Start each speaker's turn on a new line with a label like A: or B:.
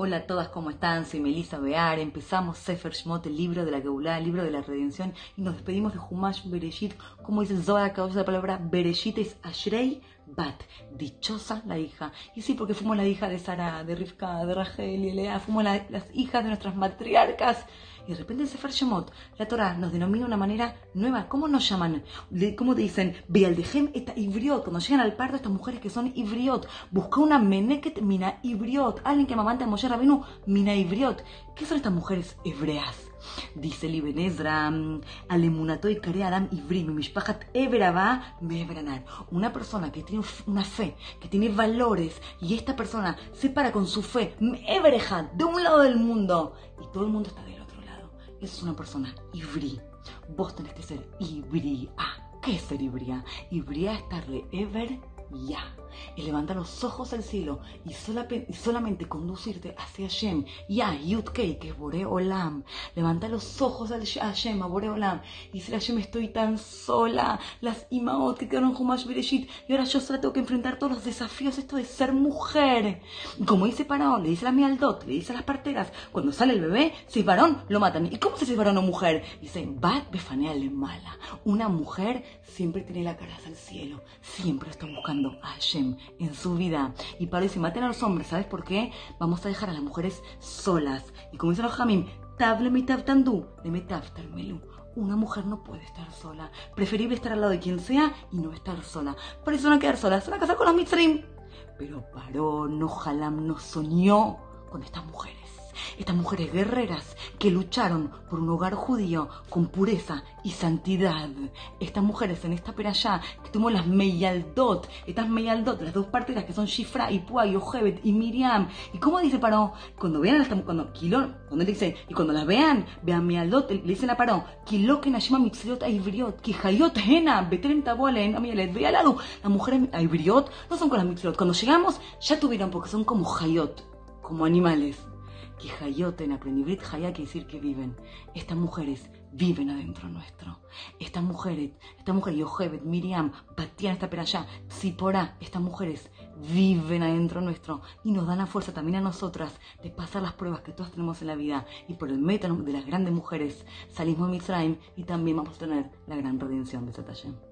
A: todas, ¿cómo están? Soy Melissa Bear. Empezamos Sefer Shmot, el libro de la Geulah, el libro de la redención, y nos despedimos de Humash Bereshit. Como dice el Zohar, que la palabra Bereshit es Ashrei Bat, dichosa la hija. Y sí, porque fuimos la hija de Sara, de Rivka, de Rachel y Lea, fuimos las hijas de nuestras matriarcas. Y de repente el Sefer Shemot, la Torah, nos denomina de una manera nueva. ¿Cómo nos llaman? ¿Cómo dicen? Bealdejem esta ibriot. Cuando llegan al parto estas mujeres que son ibriot. Busca una meneket mina ibriot. Alguien que amamanta a Moshe Rabinu, mina ibriot. ¿Qué son estas mujeres hebreas? Dice el Ibn Ezra, Alemunato y Kare Adam Ivrim, Mishpachat Everaba Mebranar. Una persona que tiene una fe, que tiene valores, y esta persona se para con su fe, Ebreja, de un lado del mundo, y todo el mundo está. Esa es una persona Ivri. Vos tenés que ser Ibria. ¿Qué ser Ibria? Ibria es estarle Ever ya. Y levantar los ojos al cielo y, solamente conducirte hacia Hashem. Ya, Yudkei, que es Bore Olam. Levanta los ojos al Hashem, a Bore Olam. Y decir, Hashem, estoy tan sola. Las Imaot que quedaron Humash Bereshit. Y ahora yo sola tengo que enfrentar todos los desafíos, esto de ser mujer. Y como dice Paraón, le dice a la Mialdot, le dice a las parteras, cuando sale el bebé, si es varón, lo matan. ¿Y cómo se si es varón o mujer? Dice, Bat Befaneale mala. Una mujer siempre tiene la cara hacia el cielo. Siempre está buscando a Hashem en su vida. Y para eso maten a los hombres, ¿sabes por qué? Vamos a dejar a las mujeres solas. Y como dice los Jamim, table mitav de metav. Una mujer no puede estar sola. Preferible estar al lado de quien sea y no estar sola. Por eso no quedar sola, se van a casar con los mitzrim. Pero Paró, no Halam, no soñó con estas mujeres estas mujeres guerreras que lucharon por un hogar judío con pureza y santidad. Estas mujeres en esta peralla que tuvimos las Meyaldot, estas Meyaldot, las dos parteras que son Shifra y Pua y Ojebet y Miriam. ¿Y cómo dice Paró? Cuando vean a estas cuando Kilón, cuando él dice, y cuando las vean, vean Meyaldot, le dicen a Paró, Kiló que Nashima Mitzriot Aivriot, que Hayot Hena, Betren Tabolen, Amialet, ve al lado. Las mujeres Aivriot no son con las Mitzriot. Cuando llegamos ya tuvieron porque son como Hayot, como animales que Hayot en Aprenibrit Hayá quiere decir que viven. Estas mujeres viven adentro nuestro. Estas mujeres, esta mujer Yohebet, Miriam, Batian, esta allá, Zipora, estas mujeres viven adentro nuestro y nos dan la fuerza también a nosotras de pasar las pruebas que todas tenemos en la vida y por el método de las grandes mujeres salimos de Mitzrayim y también vamos a tener la gran redención de Satayem.